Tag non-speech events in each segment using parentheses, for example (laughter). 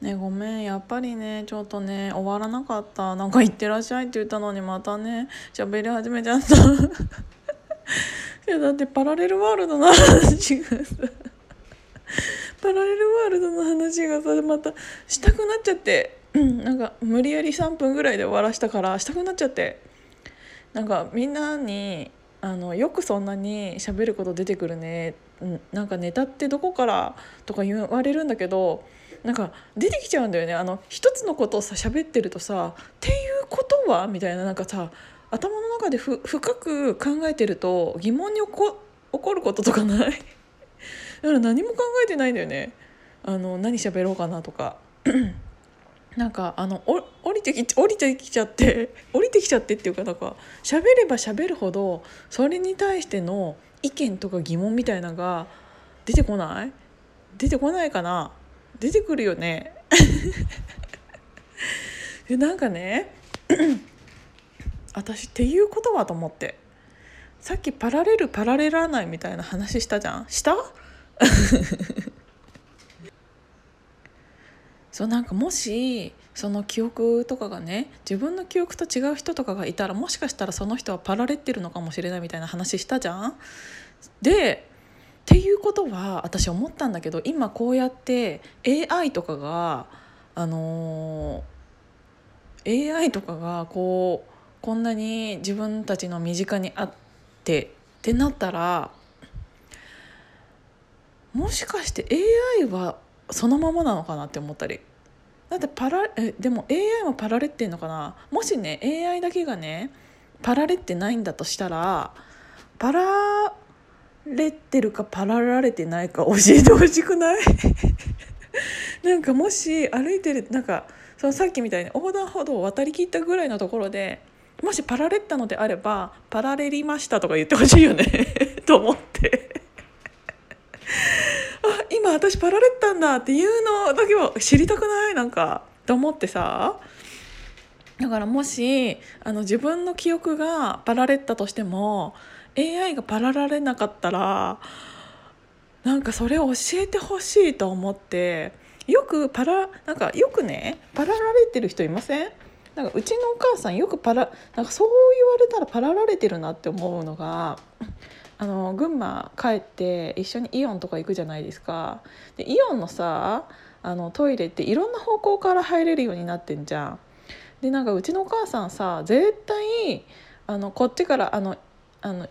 ねごめんやっぱりねちょっとね終わらなかった。なんか「行ってらっしゃい」って言ったのにまたね喋り始めちゃった。(laughs) いやだってパラレルワールドの話がさパラレルワールドの話がさまたしたくなっちゃって。なんか無理やり3分ぐらいで終わらしたからしたくなっちゃって。なんかみんなにあのよくそんなに喋ること出てくるね。なんかネタってどこからとか言われるんだけどなんか出てきちゃうんだよね。あの一つのことをさ喋ってるとさ「っていうことは?」みたいななんかさ頭の中でふ深く考えてると疑問に起こ起こることとかない？(laughs) だから何も考えてないんだよね。あの何喋ろうかなとか。(clears throat) なんかあのお降りてき降りてきちゃって (laughs) 降りてきちゃってっていうかなんか喋れば喋るほどそれに対しての意見とか疑問みたいなのが出てこない？出てこないかな？出てくるよね。(laughs) でなんかね (clears throat) 私っていうことはと思って。さっきパラレルパラレらないみたいな話したじゃん？した？(laughs) そうなんかもしその記憶とかがね自分の記憶と違う人とかがいたらもしかしたらその人はパラレってるのかもしれないみたいな話したじゃん？でっていうことは私思ったんだけど今こうやって AI とかがあのー、AI とかがこうこんなに自分たちの身近にあってってなったらもしかして AI はそのままなのかなって思ったり。だってパラえでも AI もパラレってんのかな。もしね AI だけがねパラレってないんだとしたらパラレってるかパラられてないか教えてほしくない？(laughs) なんかもし歩いてるなんかそのさっきみたいに横断歩道を渡りきったぐらいのところでもしパラレったのであればパラレりましたとか言ってほしいよね。(laughs) と思って。(laughs) あ今私パラレったんだっていうのだけは知りたくない？なんかと思ってさ。だからもしあの自分の記憶がパラレったとしても AI がパラられなかったらなんかそれを教えてほしいと思ってよくパラなんかよくねパラられてる人いません？なんかうちのお母さんよくパラなんかそう言われたらパラられてるなって思うのがあの群馬帰って一緒にイオンとか行くじゃないですか。でイオンのさあのトイレっていろんな方向から入れるようになってんじゃん。でなんかうちのお母さんさ絶対あのこっちからあのあの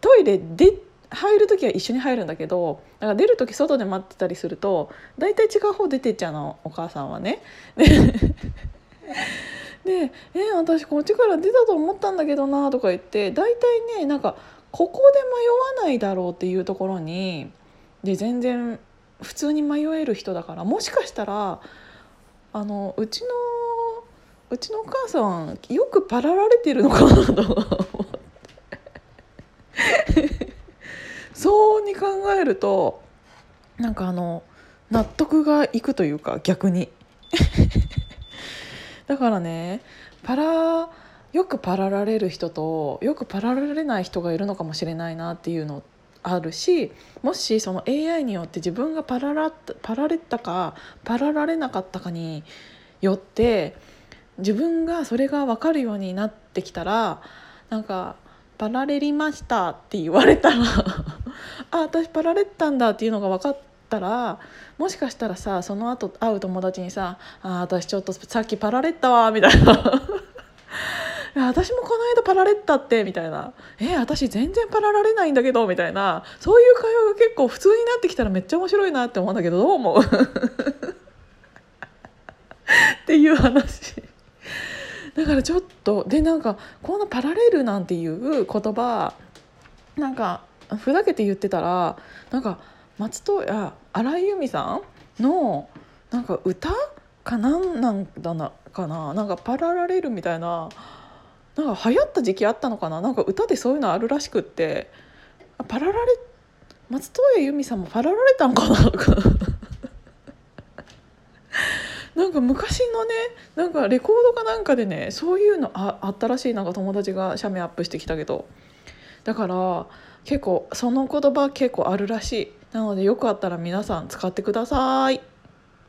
トイレで入る時は一緒に入るんだけどだから出る時外で待ってたりすると大体違う方出てっちゃうのお母さんはね。で「え私こっちから出たと思ったんだけどな」とか言って大体ねなんかここで迷わないだろうっていうところにで全然普通に迷える人だからもしかしたらあのうちのうちのお母さんよくパラられてるのかなと思ってそうに考えるとなんかあの納得がいくというか逆に。(laughs) だからねパラよくパラられる人とよくパラられない人がいるのかもしれないなっていうのあるしもしその AI によって自分がパララパラれたかパラられなかったかによって自分がそれが分かるようになってきたらなんか「パラレりました」って言われたら (laughs) あ私パラレったんだっていうのが分かったらもしかしたらさその後会う友達にさ「あ私ちょっとさっきパラレったわ」みたいな。(laughs) 私もこの間パラレったってみたいな「え私全然パラられないんだけど」みたいな。そういう会話が結構普通になってきたらめっちゃ面白いなって思うんだけどどう思う？(laughs) っていう話。だからちょっとでなんかこの「パラレル」なんていう言葉なんかふざけて言ってたらなんか松任谷荒井由実さんのなんか歌かなんなんだなかななんかパララレルみたいななんか流行った時期あったのかななんか歌でそういうのあるらしくってパララレ松任谷由実さんもパララれたんかななんか。昔のねなんかレコードかなんかでねそういうのああったらしいなんか友達が写メアップしてきたけど。だから結構その言葉結構あるらしいなのでよかったら皆さん使ってください。